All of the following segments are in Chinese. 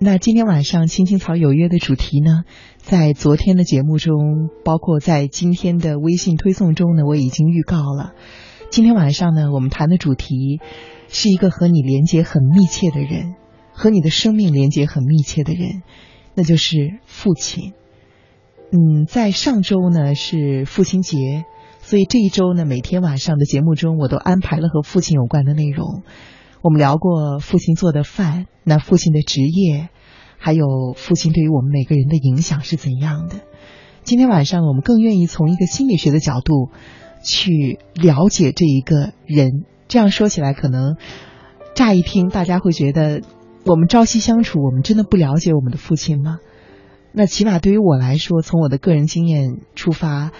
那今天晚上《青青草有约》的主题呢，在昨天的节目中，包括在今天的微信推送中呢，我已经预告了。今天晚上呢，我们谈的主题是一个和你连接很密切的人，和你的生命连接很密切的人，那就是父亲。嗯，在上周呢是父亲节，所以这一周呢，每天晚上的节目中，我都安排了和父亲有关的内容。我们聊过父亲做的饭，那父亲的职业，还有父亲对于我们每个人的影响是怎样的？今天晚上我们更愿意从一个心理学的角度去了解这一个人。这样说起来，可能乍一听大家会觉得我们朝夕相处，我们真的不了解我们的父亲吗？那起码对于我来说，从我的个人经验出发，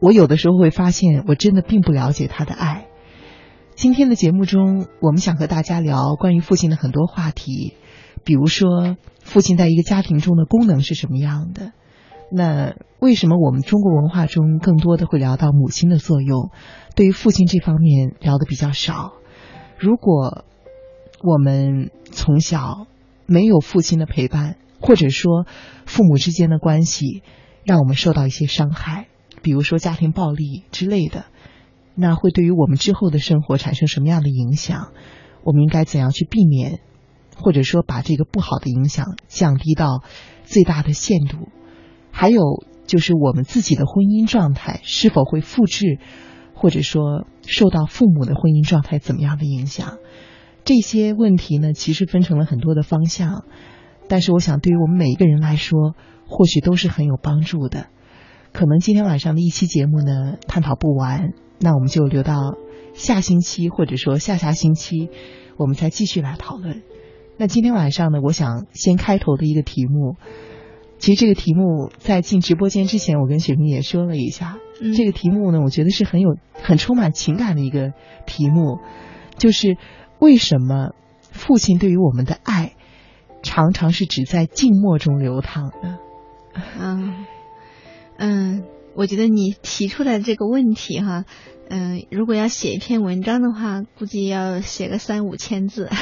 我有的时候会发现，我真的并不了解他的爱。今天的节目中，我们想和大家聊关于父亲的很多话题，比如说父亲在一个家庭中的功能是什么样的。那为什么我们中国文化中更多的会聊到母亲的作用？对于父亲这方面聊的比较少。如果我们从小没有父亲的陪伴，或者说父母之间的关系让我们受到一些伤害，比如说家庭暴力之类的。那会对于我们之后的生活产生什么样的影响？我们应该怎样去避免，或者说把这个不好的影响降低到最大的限度？还有就是我们自己的婚姻状态是否会复制，或者说受到父母的婚姻状态怎么样的影响？这些问题呢，其实分成了很多的方向，但是我想对于我们每一个人来说，或许都是很有帮助的。可能今天晚上的一期节目呢，探讨不完。那我们就留到下星期，或者说下下星期，我们再继续来讨论。那今天晚上呢，我想先开头的一个题目，其实这个题目在进直播间之前，我跟雪萍也说了一下。这个题目呢，我觉得是很有、很充满情感的一个题目，就是为什么父亲对于我们的爱，常常是只在静默中流淌呢？嗯嗯。我觉得你提出来这个问题哈，嗯，如果要写一篇文章的话，估计要写个三五千字。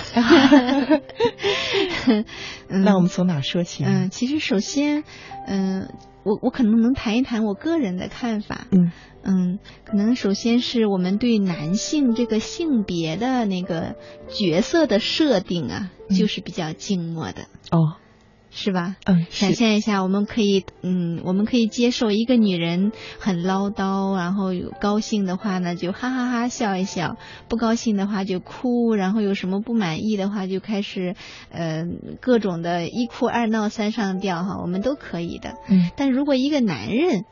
那我们从哪说起？嗯，其实首先，嗯，我我可能能谈一谈我个人的看法。嗯嗯，可能首先是我们对男性这个性别的那个角色的设定啊，就是比较静默的。哦。是吧？嗯，想象一下，我们可以，嗯，我们可以接受一个女人很唠叨，然后有高兴的话呢，就哈哈哈笑一笑；不高兴的话就哭，然后有什么不满意的话就开始，呃，各种的一哭二闹三上吊哈，我们都可以的。嗯，但如果一个男人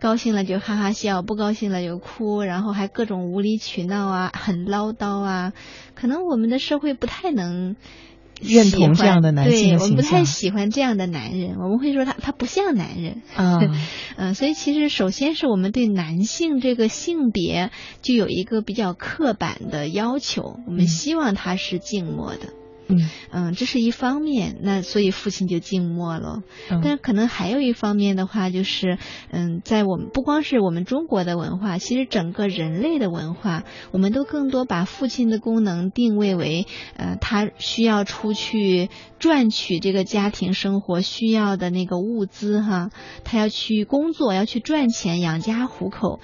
高兴了就哈哈笑，不高兴了就哭，然后还各种无理取闹啊，很唠叨啊，可能我们的社会不太能。认同这样的男性对我们不太喜欢这样的男人，我们会说他他不像男人。啊，嗯，所以其实首先是我们对男性这个性别就有一个比较刻板的要求，我们希望他是静默的。嗯嗯，这是一方面，那所以父亲就静默了。但是可能还有一方面的话，就是嗯，在我们不光是我们中国的文化，其实整个人类的文化，我们都更多把父亲的功能定位为呃，他需要出去赚取这个家庭生活需要的那个物资哈，他要去工作，要去赚钱养家糊口。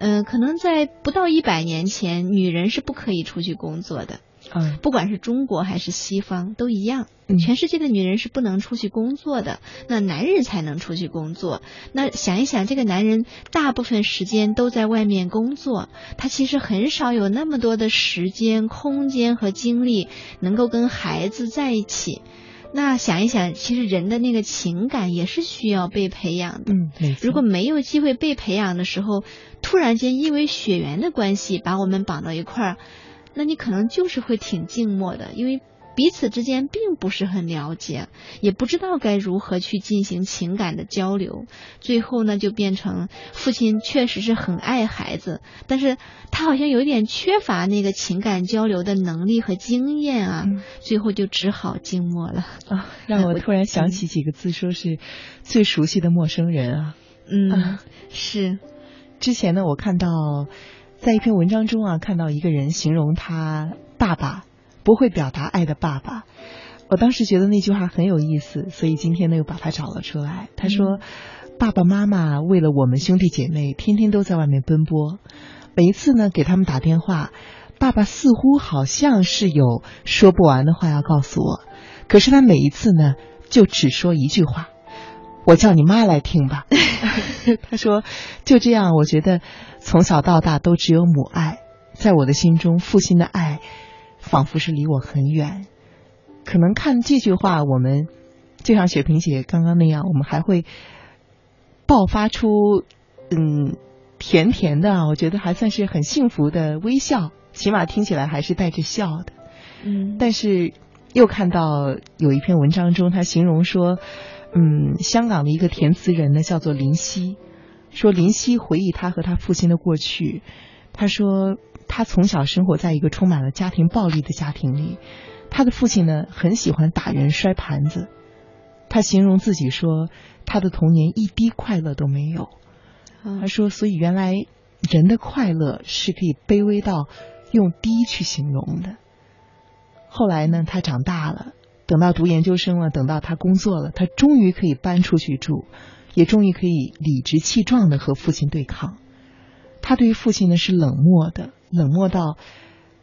嗯，可能在不到一百年前，女人是不可以出去工作的。嗯，不管是中国还是西方都一样，全世界的女人是不能出去工作的，那男人才能出去工作。那想一想，这个男人大部分时间都在外面工作，他其实很少有那么多的时间、空间和精力能够跟孩子在一起。那想一想，其实人的那个情感也是需要被培养的。嗯，如果没有机会被培养的时候，突然间因为血缘的关系把我们绑到一块儿。那你可能就是会挺静默的，因为彼此之间并不是很了解，也不知道该如何去进行情感的交流。最后呢，就变成父亲确实是很爱孩子，但是他好像有点缺乏那个情感交流的能力和经验啊。最后就只好静默了啊！让我突然想起几个字，说是最熟悉的陌生人啊。嗯，是。之前呢，我看到。在一篇文章中啊，看到一个人形容他爸爸不会表达爱的爸爸，我当时觉得那句话很有意思，所以今天呢又把它找了出来。他说：“爸爸妈妈为了我们兄弟姐妹，天天都在外面奔波。每一次呢给他们打电话，爸爸似乎好像是有说不完的话要告诉我，可是他每一次呢就只说一句话：‘我叫你妈来听吧。’他说：‘就这样，我觉得从小到大都只有母爱，在我的心中，父亲的爱仿佛是离我很远。’”可能看这句话，我们就像雪萍姐刚刚那样，我们还会爆发出嗯甜甜的，我觉得还算是很幸福的微笑，起码听起来还是带着笑的。嗯，但是又看到有一篇文章中，他形容说，嗯，香港的一个填词人呢叫做林夕，说林夕回忆他和他父亲的过去，他说他从小生活在一个充满了家庭暴力的家庭里。他的父亲呢，很喜欢打人、摔盘子。他形容自己说，他的童年一滴快乐都没有。他说，所以原来人的快乐是可以卑微到用滴去形容的。后来呢，他长大了，等到读研究生了，等到他工作了，他终于可以搬出去住，也终于可以理直气壮的和父亲对抗。他对于父亲呢是冷漠的，冷漠到。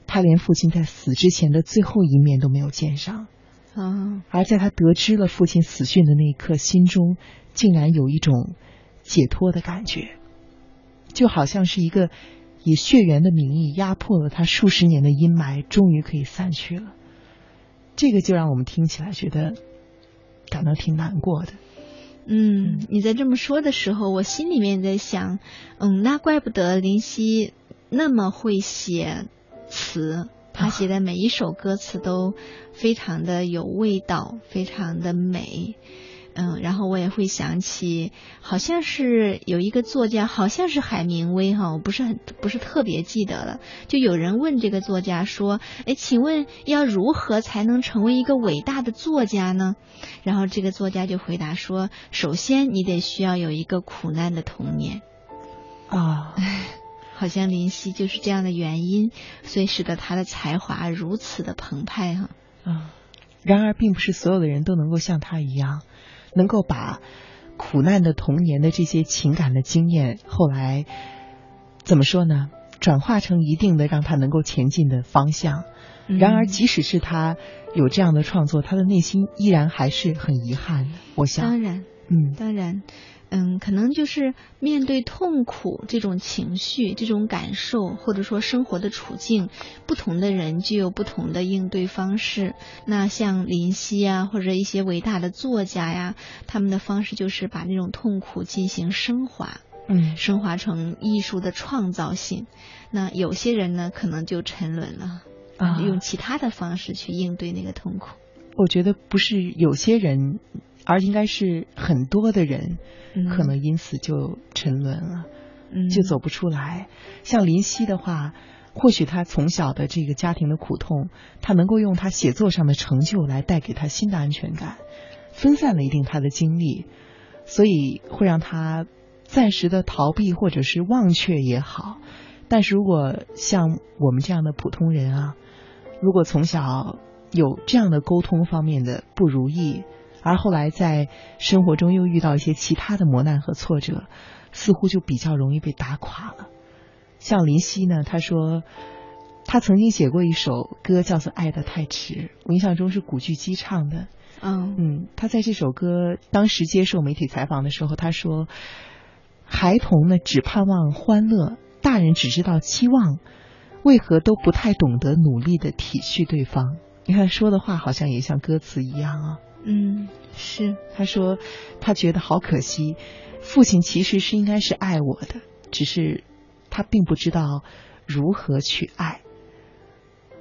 他连父亲在死之前的最后一面都没有见上，啊！而在他得知了父亲死讯的那一刻，心中竟然有一种解脱的感觉，就好像是一个以血缘的名义压迫了他数十年的阴霾，终于可以散去了。这个就让我们听起来觉得感到挺难过的。嗯，你在这么说的时候，我心里面在想，嗯，那怪不得林夕那么会写。词，他写的每一首歌词都非常的有味道，非常的美。嗯，然后我也会想起，好像是有一个作家，好像是海明威哈，我不是很不是特别记得了。就有人问这个作家说：“哎，请问要如何才能成为一个伟大的作家呢？”然后这个作家就回答说：“首先你得需要有一个苦难的童年。”啊。好像林夕就是这样的原因，所以使得他的才华如此的澎湃哈。啊，然而并不是所有的人都能够像他一样，能够把苦难的童年的这些情感的经验，后来怎么说呢？转化成一定的让他能够前进的方向。然而，即使是他有这样的创作，他的内心依然还是很遗憾的。我想，当然，嗯，当然。嗯，可能就是面对痛苦这种情绪、这种感受，或者说生活的处境，不同的人具有不同的应对方式。那像林夕啊，或者一些伟大的作家呀，他们的方式就是把那种痛苦进行升华，嗯，升华成艺术的创造性。那有些人呢，可能就沉沦了，啊，用其他的方式去应对那个痛苦。我觉得不是有些人。而应该是很多的人，可能因此就沉沦了，就走不出来。像林夕的话，或许他从小的这个家庭的苦痛，他能够用他写作上的成就来带给他新的安全感，分散了一定他的精力，所以会让他暂时的逃避或者是忘却也好。但是如果像我们这样的普通人啊，如果从小有这样的沟通方面的不如意，而后来在生活中又遇到一些其他的磨难和挫折，似乎就比较容易被打垮了。像林夕呢，他说他曾经写过一首歌叫做《爱得太迟》，我印象中是古巨基唱的。嗯嗯，他在这首歌当时接受媒体采访的时候，他说：“孩童呢只盼望欢乐，大人只知道期望，为何都不太懂得努力的体恤对方？”你看说的话好像也像歌词一样啊。嗯，是。他说，他觉得好可惜，父亲其实是应该是爱我的，只是他并不知道如何去爱。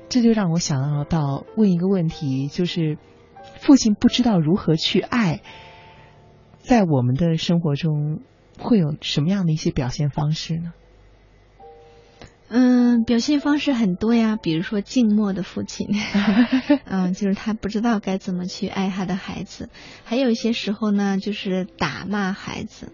这就让我想要到问一个问题，就是父亲不知道如何去爱，在我们的生活中会有什么样的一些表现方式呢？嗯，表现方式很多呀，比如说静默的父亲，嗯，就是他不知道该怎么去爱他的孩子；还有一些时候呢，就是打骂孩子。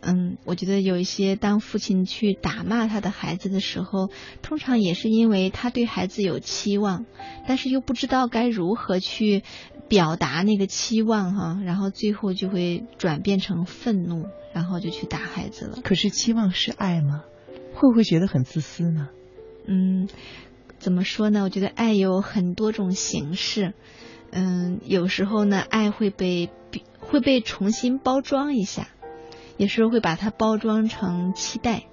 嗯，我觉得有一些当父亲去打骂他的孩子的时候，通常也是因为他对孩子有期望，但是又不知道该如何去表达那个期望哈，然后最后就会转变成愤怒，然后就去打孩子了。可是期望是爱吗？会不会觉得很自私呢？嗯，怎么说呢？我觉得爱有很多种形式，嗯，有时候呢，爱会被会被重新包装一下。有时候会把它包装成期待，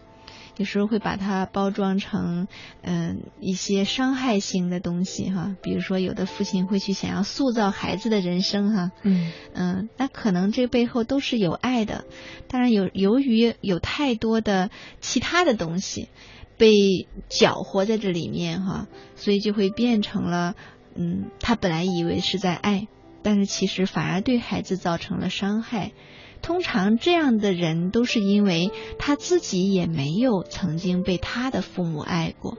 有时候会把它包装成嗯一些伤害性的东西哈，比如说有的父亲会去想要塑造孩子的人生哈，嗯嗯，那可能这背后都是有爱的，当然有由于有太多的其他的东西被搅和在这里面哈，所以就会变成了嗯他本来以为是在爱，但是其实反而对孩子造成了伤害。通常这样的人都是因为他自己也没有曾经被他的父母爱过，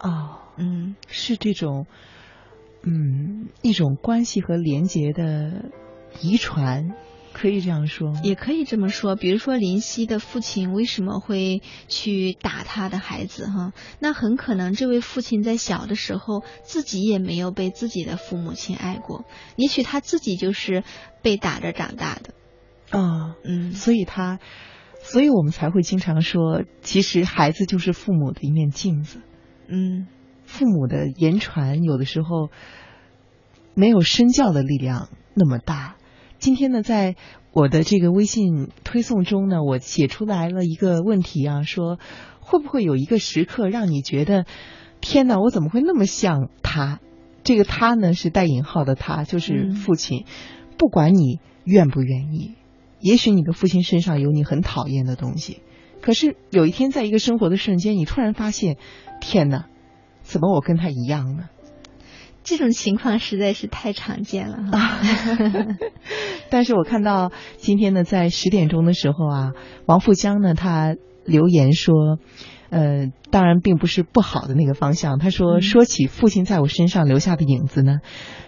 哦，嗯，是这种，嗯，一种关系和连结的遗传，可以这样说，也可以这么说。比如说林夕的父亲为什么会去打他的孩子？哈，那很可能这位父亲在小的时候自己也没有被自己的父母亲爱过，也许他自己就是被打着长大的。啊，嗯，所以他，所以我们才会经常说，其实孩子就是父母的一面镜子，嗯，父母的言传有的时候没有身教的力量那么大。今天呢，在我的这个微信推送中呢，我写出来了一个问题啊，说会不会有一个时刻让你觉得，天哪，我怎么会那么像他？这个他呢是带引号的他，就是父亲，不管你愿不愿意。也许你的父亲身上有你很讨厌的东西，可是有一天在一个生活的瞬间，你突然发现，天哪，怎么我跟他一样呢？这种情况实在是太常见了。但是我看到今天呢，在十点钟的时候啊，王富江呢，他留言说。呃，当然并不是不好的那个方向。他说，说起父亲在我身上留下的影子呢，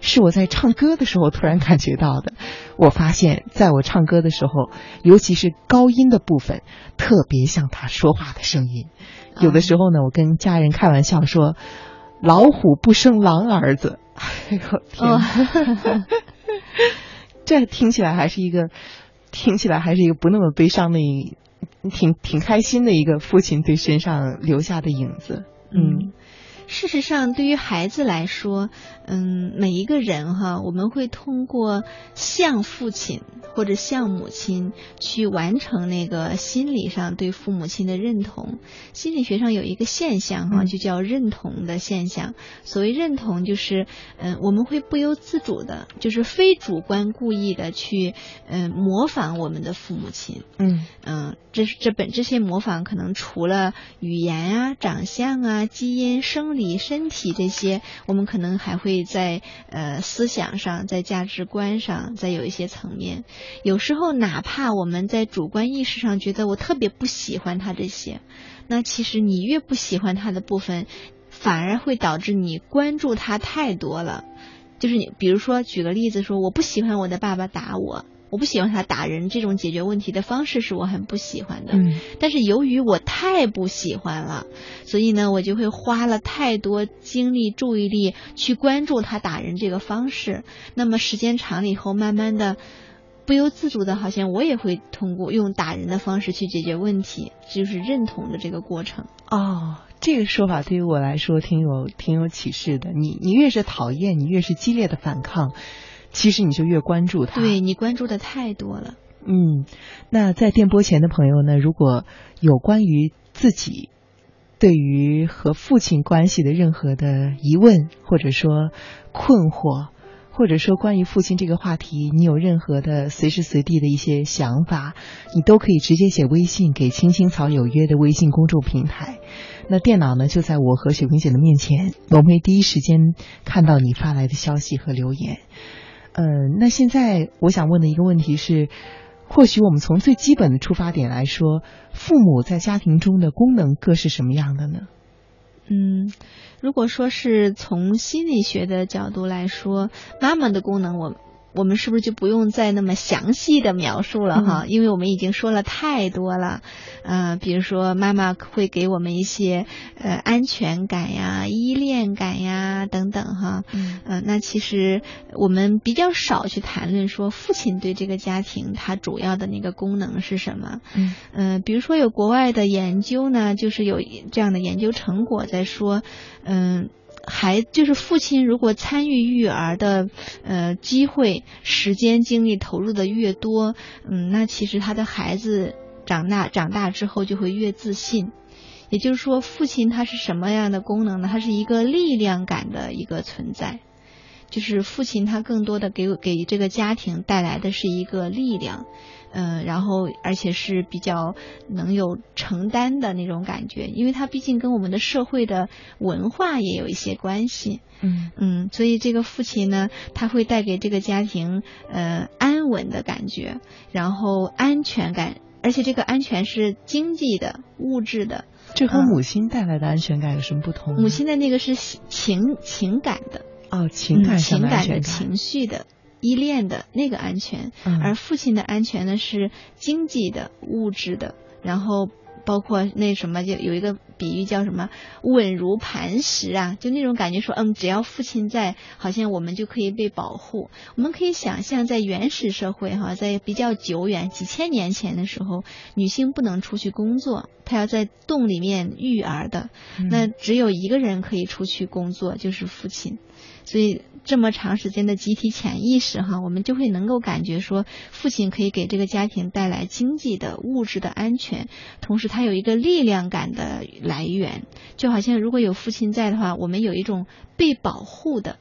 是我在唱歌的时候突然感觉到的。我发现，在我唱歌的时候，尤其是高音的部分，特别像他说话的声音。有的时候呢，我跟家人开玩笑说：“老虎不生狼儿子。”哎呦天！这听起来还是一个，听起来还是一个不那么悲伤的。挺挺开心的一个父亲对身上留下的影子，嗯。事实上，对于孩子来说，嗯，每一个人哈，我们会通过像父亲或者像母亲去完成那个心理上对父母亲的认同。心理学上有一个现象哈，就叫认同的现象。所谓认同，就是嗯，我们会不由自主的，就是非主观故意的去嗯模仿我们的父母亲。嗯嗯，这这本这些模仿可能除了语言啊、长相啊、基因、生理、你身体这些，我们可能还会在呃思想上，在价值观上，再有一些层面。有时候，哪怕我们在主观意识上觉得我特别不喜欢他这些，那其实你越不喜欢他的部分，反而会导致你关注他太多了。就是你，比如说举个例子说，我不喜欢我的爸爸打我。我不喜欢他打人，这种解决问题的方式是我很不喜欢的。嗯，但是由于我太不喜欢了，所以呢，我就会花了太多精力、注意力去关注他打人这个方式。那么时间长了以后，慢慢的，不由自主的，好像我也会通过用打人的方式去解决问题，就是认同的这个过程。哦，这个说法对于我来说挺有挺有启示的。你你越是讨厌，你越是激烈的反抗。其实你就越关注他，对你关注的太多了。嗯，那在电波前的朋友呢，如果有关于自己对于和父亲关系的任何的疑问，或者说困惑，或者说关于父亲这个话题，你有任何的随时随地的一些想法，你都可以直接写微信给“青青草有约”的微信公众平台。那电脑呢就在我和雪萍姐的面前，我们会第一时间看到你发来的消息和留言。嗯，那现在我想问的一个问题是，或许我们从最基本的出发点来说，父母在家庭中的功能各是什么样的呢？嗯，如果说是从心理学的角度来说，妈妈的功能，我我们是不是就不用再那么详细的描述了哈？因为我们已经说了太多了，呃，比如说妈妈会给我们一些呃安全感呀、依恋感呀等等哈。嗯，那其实我们比较少去谈论说父亲对这个家庭他主要的那个功能是什么。嗯，呃，比如说有国外的研究呢，就是有这样的研究成果在说，嗯。孩就是父亲，如果参与育儿的呃机会、时间、精力投入的越多，嗯，那其实他的孩子长大长大之后就会越自信。也就是说，父亲他是什么样的功能呢？他是一个力量感的一个存在，就是父亲他更多的给给这个家庭带来的是一个力量。嗯，然后而且是比较能有承担的那种感觉，因为他毕竟跟我们的社会的文化也有一些关系。嗯嗯，所以这个父亲呢，他会带给这个家庭呃安稳的感觉，然后安全感，而且这个安全是经济的、物质的。这和母亲带来的安全感有什么不同？母亲的那个是情情感的哦，情感情感的情绪的。依恋的那个安全，而父亲的安全呢是经济的、物质的，然后包括那什么，就有一个比喻叫什么“稳如磐石”啊，就那种感觉说，嗯，只要父亲在，好像我们就可以被保护。我们可以想象，在原始社会哈，在比较久远几千年前的时候，女性不能出去工作，她要在洞里面育儿的，那只有一个人可以出去工作，就是父亲。所以这么长时间的集体潜意识哈，我们就会能够感觉说，父亲可以给这个家庭带来经济的、物质的安全，同时他有一个力量感的来源，就好像如果有父亲在的话，我们有一种被保护的、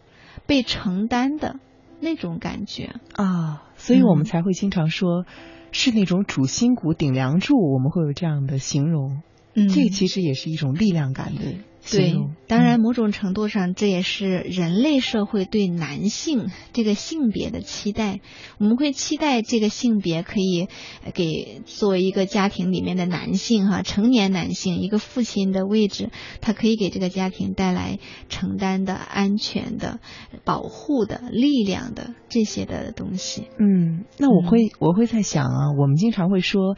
被承担的那种感觉啊，所以我们才会经常说，是那种主心骨、顶梁柱，我们会有这样的形容。嗯，这其实也是一种力量感的。对，当然，某种程度上，这也是人类社会对男性这个性别的期待。我们会期待这个性别可以给作为一个家庭里面的男性，哈，成年男性一个父亲的位置，他可以给这个家庭带来承担的安全的、保护的力量的这些的东西。嗯，那我会我会在想啊，我们经常会说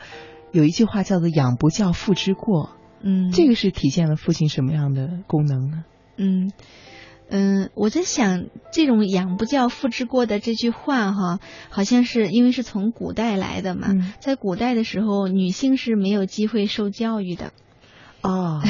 有一句话叫做“养不教，父之过”。嗯，这个是体现了父亲什么样的功能呢？嗯嗯，我在想，这种“养不教，父之过”的这句话哈，好像是因为是从古代来的嘛，在古代的时候，女性是没有机会受教育的。哦，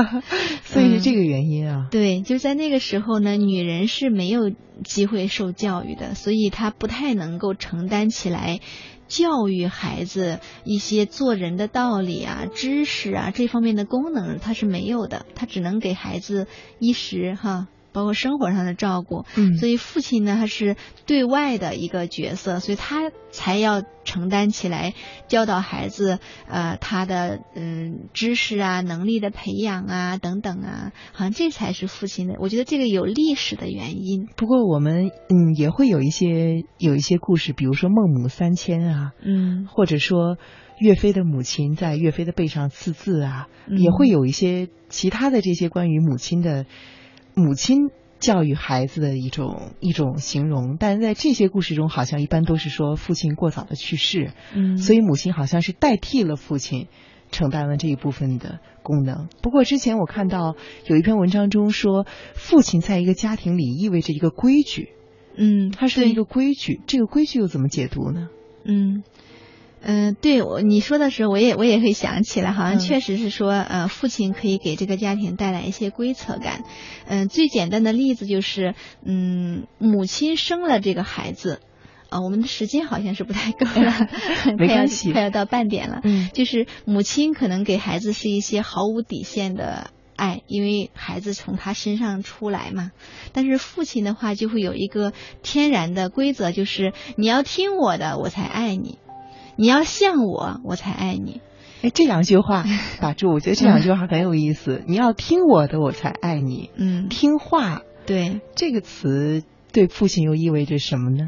所以是这个原因啊。对，就在那个时候呢，女人是没有机会受教育的，所以她不太能够承担起来。教育孩子一些做人的道理啊、知识啊这方面的功能，它是没有的，它只能给孩子一时哈。包括生活上的照顾，嗯，所以父亲呢，他是对外的一个角色，所以他才要承担起来教导孩子，呃，他的嗯知识啊、能力的培养啊等等啊，好像这才是父亲的。我觉得这个有历史的原因。不过我们嗯也会有一些有一些故事，比如说孟母三迁啊，嗯，或者说岳飞的母亲在岳飞的背上刺字啊，也会有一些其他的这些关于母亲的。母亲教育孩子的一种一种形容，但是在这些故事中，好像一般都是说父亲过早的去世，嗯，所以母亲好像是代替了父亲，承担了这一部分的功能。不过之前我看到有一篇文章中说，父亲在一个家庭里意味着一个规矩，嗯，他是一个规矩，这个规矩又怎么解读呢？嗯。嗯，对我你说的时候，我也我也会想起来，好像确实是说，呃，父亲可以给这个家庭带来一些规则感。嗯，最简单的例子就是，嗯，母亲生了这个孩子，啊，我们的时间好像是不太够了，没关系，快要到半点了。嗯，就是母亲可能给孩子是一些毫无底线的爱，因为孩子从他身上出来嘛。但是父亲的话就会有一个天然的规则，就是你要听我的，我才爱你。你要像我，我才爱你。哎，这两句话 打住，我觉得这两句话很有意思。你要听我的，我才爱你。嗯，听话。对，这个词对父亲又意味着什么呢？